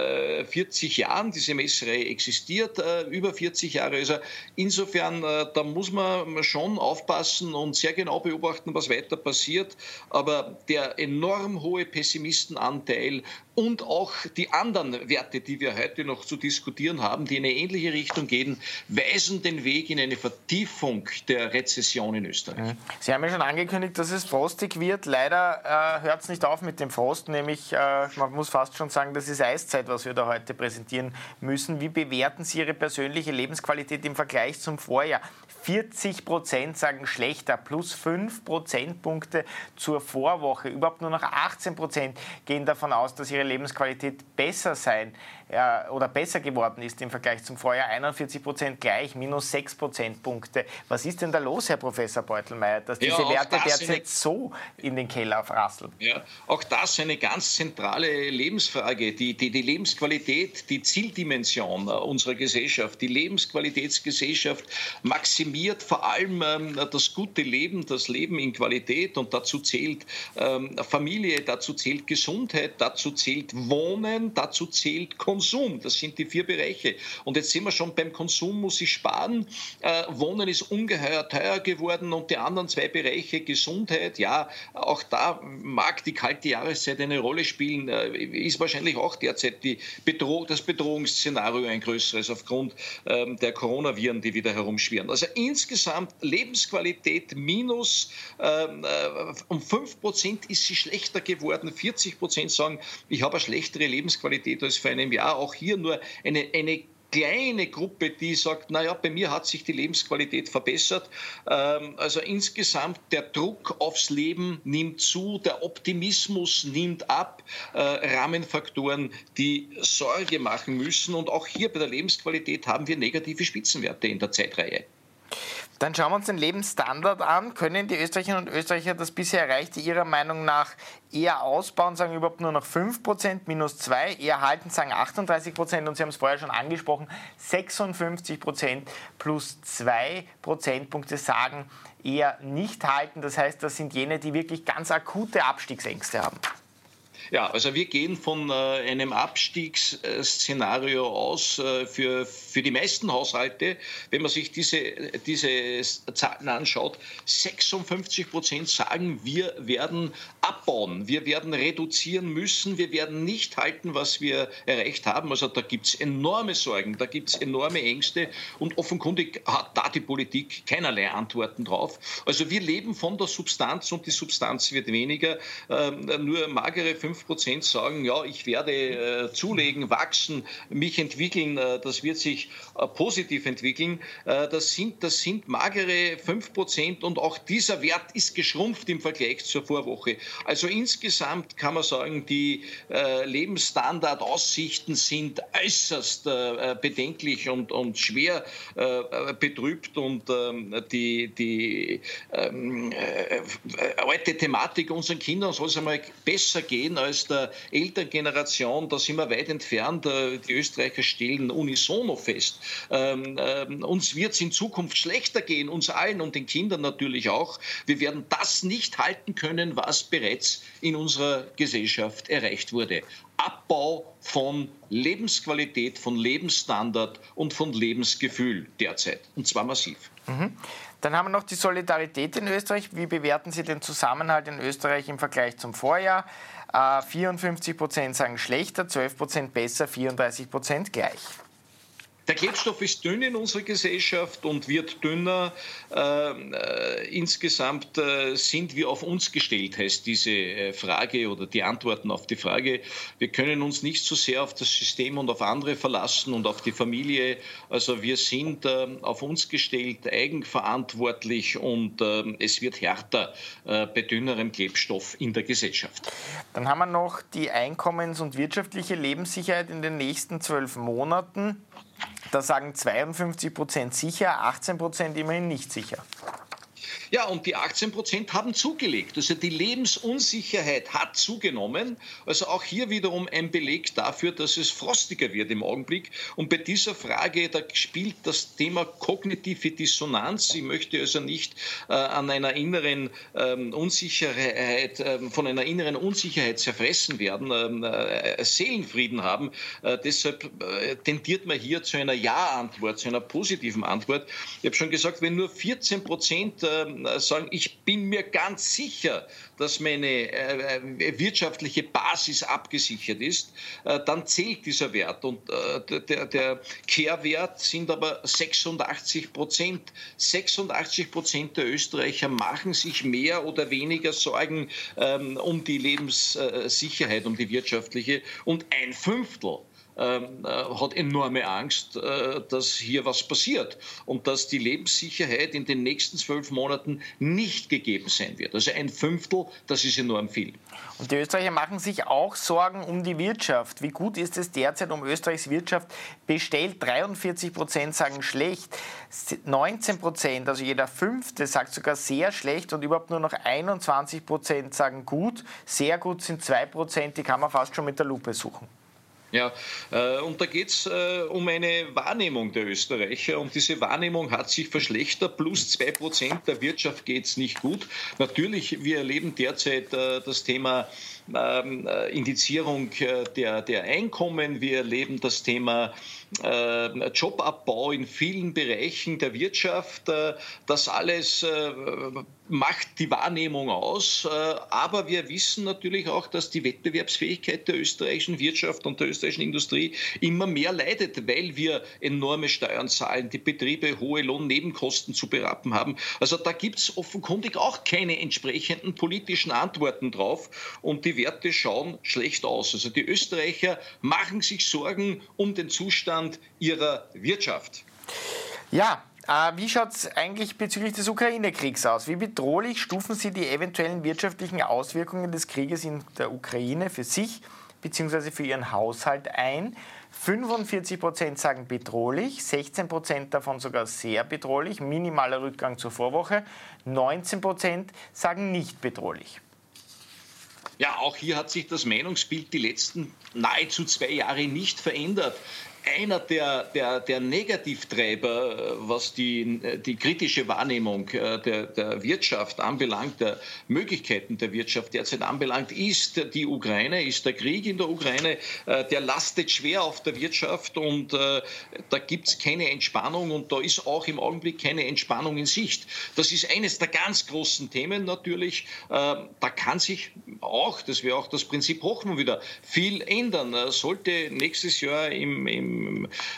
40 äh, Jahren. Diese Messerei existiert äh, über 40 Jahre. Also insofern, äh, da muss man schon aufpassen und sehr genau beobachten, was weiter passiert. Aber der enorm hohe Pessimistenanteil und auch die anderen Werte, die wir heute noch zu diskutieren haben, die in eine ähnliche Richtung gehen, weisen den Weg in eine Vertiefung der Rezession in Österreich. Mhm. Sie haben ja schon angekündigt, dass es frostig wird. Leider äh, hört es nicht auf mit dem Frost, nämlich äh, man muss fast schon sagen, das ist Eiszeit, was wir da heute präsentieren müssen. Wie bewerten Sie Ihre persönliche Lebensqualität im Vergleich zum Vorjahr? 40 Prozent sagen schlechter, plus 5 Prozentpunkte zur Vorwoche. Überhaupt nur noch 18 Prozent gehen davon aus, dass ihre Lebensqualität besser sein äh, oder besser geworden ist im Vergleich zum Vorjahr. 41 Prozent gleich, minus 6 Prozentpunkte. Was ist denn da los, Herr Professor Beutelmeier, dass diese ja, Werte das derzeit eine, so in den Keller rasseln? Ja, auch das eine ganz zentrale Lebensfrage. Die, die, die Lebensqualität, die Zieldimension unserer Gesellschaft, die Lebensqualitätsgesellschaft maximiert vor allem ähm, das gute Leben, das Leben in Qualität und dazu zählt ähm, Familie, dazu zählt Gesundheit, dazu zählt Wohnen, dazu zählt Konsum. Das sind die vier Bereiche. Und jetzt sind wir schon beim Konsum, muss ich sparen. Äh, Wohnen ist ungeheuer teuer geworden und die anderen zwei Bereiche, Gesundheit, ja, auch da mag die kalte Jahreszeit eine Rolle spielen, äh, ist wahrscheinlich auch derzeit die Bedroh das Bedrohungsszenario ein größeres aufgrund ähm, der Coronaviren, die wieder herumschwirren. Also insgesamt Lebensqualität minus ähm, äh, um 5 Prozent ist sie schlechter geworden. 40 Prozent sagen, ich habe eine schlechtere Lebensqualität als vor einem Jahr. Auch hier nur eine, eine kleine Gruppe, die sagt, naja, bei mir hat sich die Lebensqualität verbessert. Ähm, also insgesamt der Druck aufs Leben nimmt zu, der Optimismus nimmt ab, äh, Rahmenfaktoren, die Sorge machen müssen. Und auch hier bei der Lebensqualität haben wir negative Spitzenwerte in der Zeitreihe. Dann schauen wir uns den Lebensstandard an. Können die Österreicherinnen und Österreicher das bisher Erreichte Ihrer Meinung nach eher ausbauen, sagen überhaupt nur noch 5%, minus 2, eher halten, sagen 38% und Sie haben es vorher schon angesprochen, 56% plus 2 Prozentpunkte sagen eher nicht halten. Das heißt, das sind jene, die wirklich ganz akute Abstiegsängste haben. Ja, also wir gehen von äh, einem Abstiegsszenario aus äh, für, für die meisten Haushalte. Wenn man sich diese, diese Zahlen anschaut, 56 Prozent sagen, wir werden abbauen, wir werden reduzieren müssen, wir werden nicht halten, was wir erreicht haben. Also da gibt es enorme Sorgen, da gibt es enorme Ängste und offenkundig hat da die Politik keinerlei Antworten drauf. Also wir leben von der Substanz und die Substanz wird weniger. Ähm, nur magere 5 5 sagen, ja, ich werde äh, zulegen, wachsen, mich entwickeln, äh, das wird sich äh, positiv entwickeln, äh, das, sind, das sind magere 5% und auch dieser Wert ist geschrumpft im Vergleich zur Vorwoche. Also insgesamt kann man sagen, die äh, Lebensstandardaussichten sind äußerst äh, bedenklich und, und schwer betrübt und ähm, die, die ähm, alte Thematik unseren Kindern soll es einmal besser gehen als der Elterngeneration, da sind wir weit entfernt. Äh, die Österreicher stellen unisono fest. Ähm, ähm, uns wird es in Zukunft schlechter gehen, uns allen und den Kindern natürlich auch. Wir werden das nicht halten können, was bereits in unserer Gesellschaft erreicht wurde. Abbau von Lebensqualität, von Lebensstandard und von Lebensgefühl derzeit. Und zwar massiv. Mhm. Dann haben wir noch die Solidarität in Österreich. Wie bewerten Sie den Zusammenhalt in Österreich im Vergleich zum Vorjahr? 54 äh, Prozent sagen schlechter, 12 Prozent besser, 34 Prozent gleich. Der Klebstoff ist dünn in unserer Gesellschaft und wird dünner. Äh, äh, insgesamt äh, sind wir auf uns gestellt, heißt diese äh, Frage oder die Antworten auf die Frage. Wir können uns nicht so sehr auf das System und auf andere verlassen und auf die Familie. Also wir sind äh, auf uns gestellt, eigenverantwortlich und äh, es wird härter bei dünnerem Klebstoff in der Gesellschaft. Dann haben wir noch die Einkommens- und wirtschaftliche Lebenssicherheit in den nächsten zwölf Monaten. Da sagen 52 Prozent sicher, 18 Prozent immerhin nicht sicher. Ja, und die 18 Prozent haben zugelegt. Also die Lebensunsicherheit hat zugenommen. Also auch hier wiederum ein Beleg dafür, dass es frostiger wird im Augenblick. Und bei dieser Frage, da spielt das Thema kognitive Dissonanz. Ich möchte also nicht äh, an einer inneren ähm, Unsicherheit, äh, von einer inneren Unsicherheit zerfressen werden, ähm, äh, Seelenfrieden haben. Äh, deshalb äh, tendiert man hier zu einer Ja-Antwort, zu einer positiven Antwort. Ich habe schon gesagt, wenn nur 14 Prozent ähm, äh, sagen, ich bin mir ganz sicher, dass meine äh, äh, wirtschaftliche Basis abgesichert ist, äh, dann zählt dieser Wert. Und äh, der, der Kehrwert sind aber 86 Prozent. 86 Prozent der Österreicher machen sich mehr oder weniger Sorgen ähm, um die Lebenssicherheit, um die wirtschaftliche. Und ein Fünftel äh, hat enorme Angst, äh, dass hier was passiert und dass die Lebenssicherheit in den nächsten zwölf Monaten nicht gegeben sein wird. Also ein Fünftel, das ist enorm viel. Und die Österreicher machen sich auch Sorgen um die Wirtschaft. Wie gut ist es derzeit um Österreichs Wirtschaft bestellt? 43 Prozent sagen schlecht, 19 Prozent, also jeder Fünfte, sagt sogar sehr schlecht und überhaupt nur noch 21 Prozent sagen gut. Sehr gut sind 2 Prozent, die kann man fast schon mit der Lupe suchen. Ja, äh, und da geht es äh, um eine Wahrnehmung der Österreicher und diese Wahrnehmung hat sich verschlechtert. Plus zwei Prozent der Wirtschaft geht es nicht gut. Natürlich, wir erleben derzeit äh, das Thema ähm, Indizierung der, der Einkommen. Wir erleben das Thema Jobabbau in vielen Bereichen der Wirtschaft. Das alles macht die Wahrnehmung aus. Aber wir wissen natürlich auch, dass die Wettbewerbsfähigkeit der österreichischen Wirtschaft und der österreichischen Industrie immer mehr leidet, weil wir enorme Steuern zahlen, die Betriebe hohe Lohnnebenkosten zu berappen haben. Also da gibt es offenkundig auch keine entsprechenden politischen Antworten drauf und die Werte schauen schlecht aus. Also die Österreicher machen sich Sorgen um den Zustand ihrer Wirtschaft. Ja, äh, wie schaut es eigentlich bezüglich des Ukraine-Kriegs aus? Wie bedrohlich stufen Sie die eventuellen wirtschaftlichen Auswirkungen des Krieges in der Ukraine für sich bzw. für ihren Haushalt ein. 45 Prozent sagen bedrohlich, 16 Prozent davon sogar sehr bedrohlich, minimaler Rückgang zur Vorwoche, 19 Prozent sagen nicht bedrohlich. Ja, auch hier hat sich das Meinungsbild die letzten nahezu zwei Jahre nicht verändert einer der, der, der Negativtreiber, äh, was die, die kritische Wahrnehmung äh, der, der Wirtschaft anbelangt, der Möglichkeiten der Wirtschaft derzeit anbelangt, ist die Ukraine, ist der Krieg in der Ukraine. Äh, der lastet schwer auf der Wirtschaft und da gibt es keine Entspannung und da ist auch im Augenblick keine Entspannung in Sicht. Das ist eines der ganz großen Themen natürlich. Da kann sich auch, das wäre auch das Prinzip Hochmann wieder, viel ändern. Sollte nächstes Jahr im, im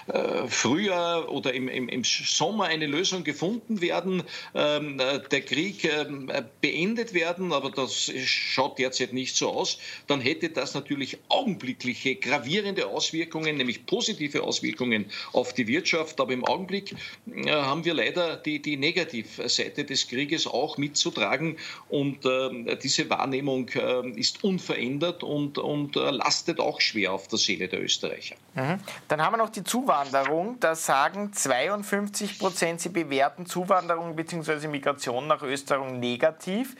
äh, Frühjahr oder im, im, im, Sommer eine Lösung gefunden werden, ähm, äh, der Krieg ähm, beendet werden, aber das schaut derzeit nicht so aus, dann hätte das natürlich augenblickliche gravierende Auswirkungen, nämlich positive Auswirkungen auf die Wirtschaft. Aber im Augenblick äh, haben wir leider die, die Negativseite des Krieges auch mitzutragen und äh, diese Wahrnehmung äh, ist unverändert und, und äh, lastet auch schwer auf der Seele der Österreicher. Mhm. Dann haben wir noch die Zuwanderung. Da sagen 52 Prozent, sie bewerten Zuwanderung bzw. Migration nach Österreich negativ.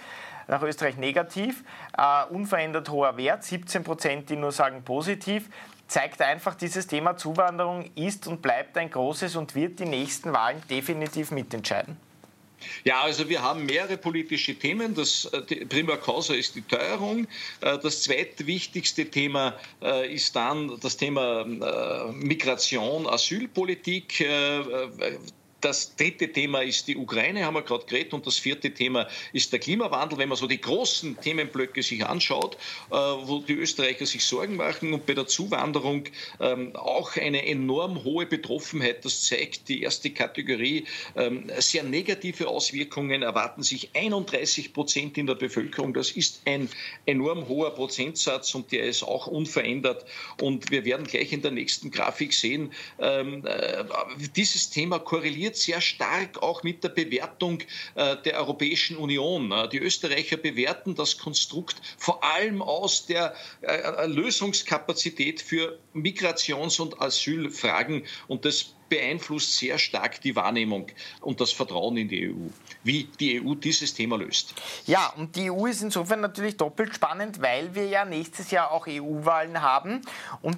Nach Österreich negativ. Uh, unverändert hoher Wert. 17 Prozent, die nur sagen positiv zeigt einfach, dieses Thema Zuwanderung ist und bleibt ein großes und wird die nächsten Wahlen definitiv mitentscheiden. Ja, also wir haben mehrere politische Themen. Das äh, Prima Causa ist die Teuerung. Äh, das zweitwichtigste Thema äh, ist dann das Thema Migration, Asylpolitik. Das dritte Thema ist die Ukraine, haben wir gerade geredet, und das vierte Thema ist der Klimawandel. Wenn man so die großen Themenblöcke sich anschaut, äh, wo die Österreicher sich Sorgen machen und bei der Zuwanderung ähm, auch eine enorm hohe Betroffenheit, das zeigt die erste Kategorie, ähm, sehr negative Auswirkungen erwarten sich 31 Prozent in der Bevölkerung. Das ist ein enorm hoher Prozentsatz und der ist auch unverändert. Und wir werden gleich in der nächsten Grafik sehen, ähm, äh, dieses Thema korreliert korreliert sehr stark auch mit der Bewertung äh, der Europäischen Union. Äh, die Österreicher bewerten das Konstrukt vor allem aus der äh, Lösungskapazität für Migrations- und Asylfragen und das beeinflusst sehr stark die Wahrnehmung und das Vertrauen in die EU, wie die EU dieses Thema löst. Ja, und die EU ist insofern natürlich doppelt spannend, weil wir ja nächstes Jahr auch EU-Wahlen haben und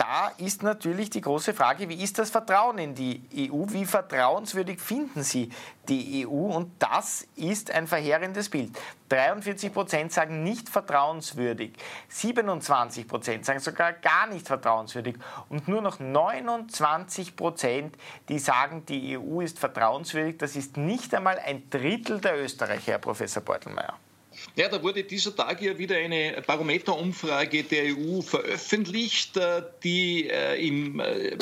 da ist natürlich die große Frage, wie ist das Vertrauen in die EU? Wie vertrauenswürdig finden Sie die EU? Und das ist ein verheerendes Bild. 43 Prozent sagen nicht vertrauenswürdig, 27 Prozent sagen sogar gar nicht vertrauenswürdig und nur noch 29 Prozent, die sagen, die EU ist vertrauenswürdig. Das ist nicht einmal ein Drittel der Österreicher, Herr Professor Beutelmeier. Ja, da wurde dieser Tag ja wieder eine Barometerumfrage der EU veröffentlicht, äh, die äh, im äh,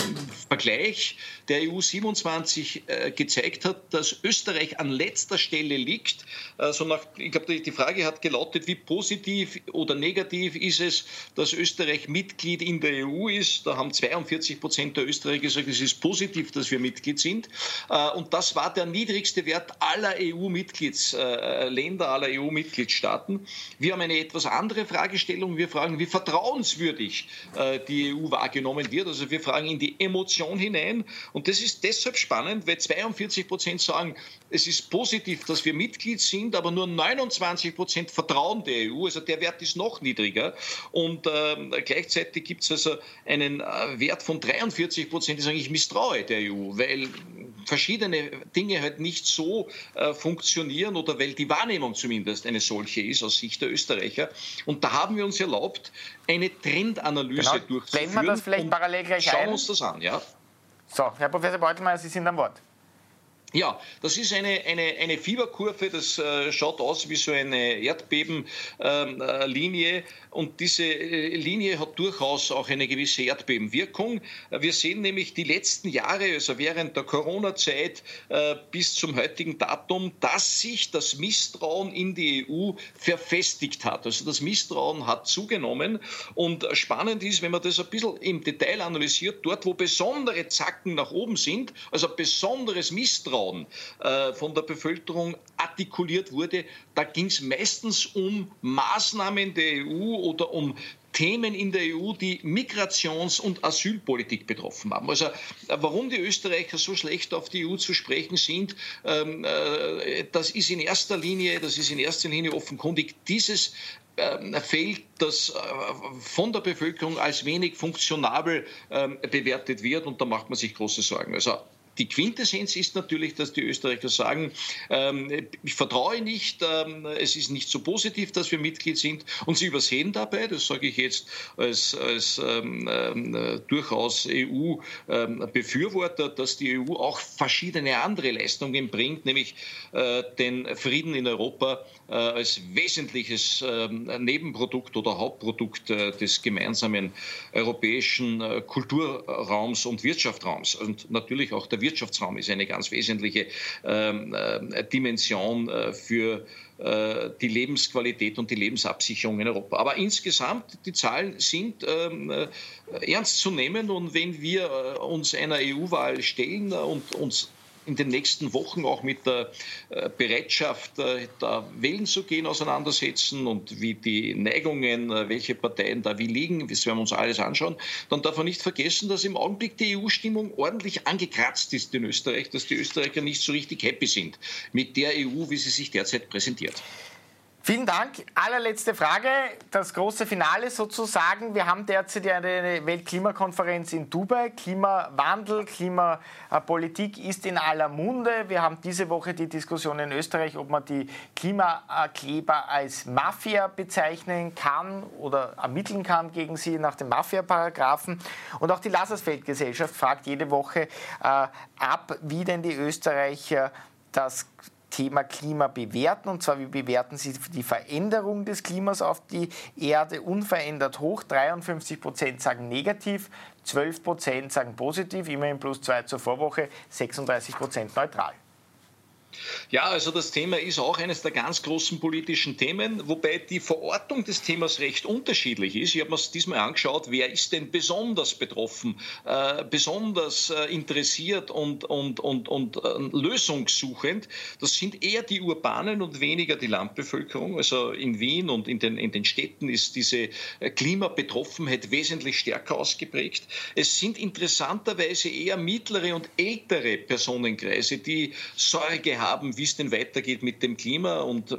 Vergleich der EU 27 gezeigt hat, dass Österreich an letzter Stelle liegt. Also nach, ich glaube, die Frage hat gelautet, wie positiv oder negativ ist es, dass Österreich Mitglied in der EU ist. Da haben 42 Prozent der Österreicher gesagt, es ist positiv, dass wir Mitglied sind. Und das war der niedrigste Wert aller EU-Mitgliedsländer, aller EU-Mitgliedsländer. Mitgliedstaaten. Wir haben eine etwas andere Fragestellung. Wir fragen, wie vertrauenswürdig äh, die EU wahrgenommen wird. Also wir fragen in die Emotion hinein. Und das ist deshalb spannend, weil 42 Prozent sagen, es ist positiv, dass wir Mitglied sind, aber nur 29 Prozent vertrauen der EU. Also der Wert ist noch niedriger. Und äh, gleichzeitig gibt es also einen äh, Wert von 43 Prozent, die sagen, ich misstraue der EU, weil verschiedene Dinge halt nicht so äh, funktionieren oder weil die Wahrnehmung zumindest eine solche ist aus Sicht der Österreicher. Und da haben wir uns erlaubt, eine Trendanalyse genau. durchzuführen. Wenn wir das vielleicht parallel gleich Schauen ein. uns das an, ja. So, Herr Professor Beutelmeier, Sie sind am Wort. Ja, das ist eine, eine, eine Fieberkurve, das äh, schaut aus wie so eine Erdbebenlinie. Äh, und diese äh, Linie hat durchaus auch eine gewisse Erdbebenwirkung. Wir sehen nämlich die letzten Jahre, also während der Corona-Zeit äh, bis zum heutigen Datum, dass sich das Misstrauen in die EU verfestigt hat. Also das Misstrauen hat zugenommen. Und spannend ist, wenn man das ein bisschen im Detail analysiert, dort, wo besondere Zacken nach oben sind, also besonderes Misstrauen, Misstrauen äh, von der Bevölkerung artikuliert wurde, da ging es meistens um Maßnahmen der EU oder um Themen in der EU, die Migrations- und Asylpolitik betroffen haben. Also warum die Österreicher so schlecht auf die EU zu sprechen sind, ähm, äh, das ist in erster Linie, das ist in erster Linie offenkundig dieses ähm, Feld, das äh, von der Bevölkerung als wenig funktionabel ähm, bewertet wird und da macht man sich große Sorgen. Also die Quintessenz ist natürlich, dass die Österreicher sagen, ähm, ich vertraue nicht, ähm, es ist nicht so positiv, dass wir Mitglied sind. Und sie übersehen dabei, das sage ich jetzt als, als ähm, äh, durchaus EU-Befürworter, dass die EU auch verschiedene andere Leistungen bringt, nämlich äh, den Frieden in Europa äh, als wesentliches ähm, Nebenprodukt oder Hauptprodukt äh, des gemeinsamen europäischen äh, Kulturraums und Wirtschaftsraums. Und natürlich auch der Wirtschaftsraum ist eine ganz wesentliche ähm, äh, Dimension äh, für äh, die Lebensqualität und die Lebensabsicherung in Europa. Aber insgesamt, die Zahlen sind ähm, äh, ernst zu nehmen und wenn wir äh, uns einer EU-Wahl stellen und uns in den nächsten Wochen auch mit der äh, Bereitschaft, äh, da wählen zu gehen, auseinandersetzen und wie die Neigungen, äh, welche Parteien da wie liegen, das werden wir uns alles anschauen, dann darf man nicht vergessen, dass im Augenblick die EU-Stimmung ordentlich angekratzt ist in Österreich, dass die Österreicher nicht so richtig happy sind mit der EU, wie sie sich derzeit präsentiert. Vielen Dank. Allerletzte Frage, das große Finale sozusagen. Wir haben derzeit eine Weltklimakonferenz in Dubai. Klimawandel, Klimapolitik ist in aller Munde. Wir haben diese Woche die Diskussion in Österreich, ob man die Klimakleber als Mafia bezeichnen kann oder ermitteln kann gegen sie nach dem Mafia-Paragraphen. Und auch die Lassersfeld-Gesellschaft fragt jede Woche äh, ab, wie denn die Österreicher das Thema Klima bewerten. Und zwar, wie bewerten Sie die Veränderung des Klimas auf die Erde unverändert hoch? 53 Prozent sagen negativ, 12 Prozent sagen positiv, immerhin plus zwei zur Vorwoche, 36 Prozent neutral. Ja, also das Thema ist auch eines der ganz großen politischen Themen, wobei die Verortung des Themas recht unterschiedlich ist. Ich habe mir es diesmal angeschaut, wer ist denn besonders betroffen, äh, besonders äh, interessiert und, und, und, und äh, lösungssuchend. Das sind eher die Urbanen und weniger die Landbevölkerung. Also in Wien und in den, in den Städten ist diese äh, Klimabetroffenheit wesentlich stärker ausgeprägt. Es sind interessanterweise eher mittlere und ältere Personenkreise, die Sorge haben haben, wie es denn weitergeht mit dem Klima und äh,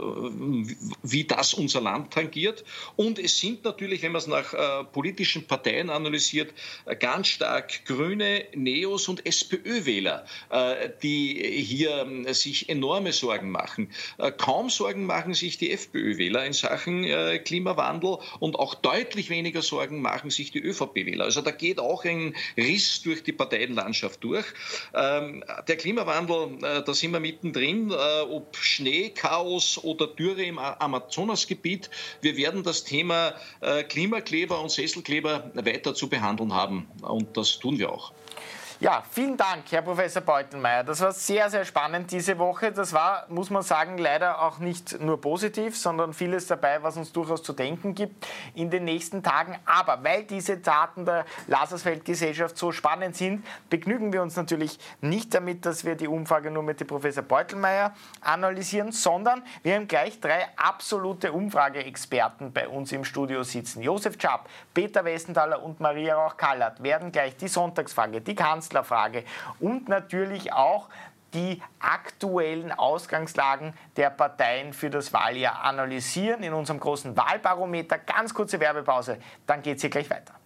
wie das unser Land tangiert. Und es sind natürlich, wenn man es nach äh, politischen Parteien analysiert, äh, ganz stark Grüne, Neos und SPÖ-Wähler, äh, die hier äh, sich enorme Sorgen machen. Äh, kaum Sorgen machen sich die FPÖ-Wähler in Sachen Klimawandel und auch deutlich weniger Sorgen machen sich die ÖVP-Wähler. Also da geht auch ein Riss durch die Parteienlandschaft durch. Ähm, der Klimawandel, da sind wir mitten mittendrin, äh, ob Schneechaos oder Dürre im Amazonasgebiet. Wir werden das Thema äh, Klimakleber und Sesselkleber weiter zu behandeln haben. Und das tun wir auch. Ja, vielen Dank, Herr Professor Beutenmeier. Das war sehr, sehr spannend diese Woche. Das war, muss man sagen, leider auch nicht nur positiv, sondern vieles dabei, was uns durchaus zu denken gibt in den nächsten Tagen. Aber weil diese Daten der Lasersfeld-Gesellschaft so spannend sind, begnügen wir uns natürlich nicht damit, dass wir die Umfrage nur mit dem Professor Beutelmeier analysieren, sondern wir haben gleich drei absolute Umfrageexperten bei uns im Studio sitzen. Josef Schapp, Peter Westenthaler und Maria Rauch-Kallert werden gleich die Sonntagsfrage, die Kanzlerin Kanzlerfrage und natürlich auch die aktuellen Ausgangslagen der Parteien für das Wahljahr analysieren in unserem großen Wahlbarometer. Ganz kurze Werbepause, dann geht es hier gleich weiter.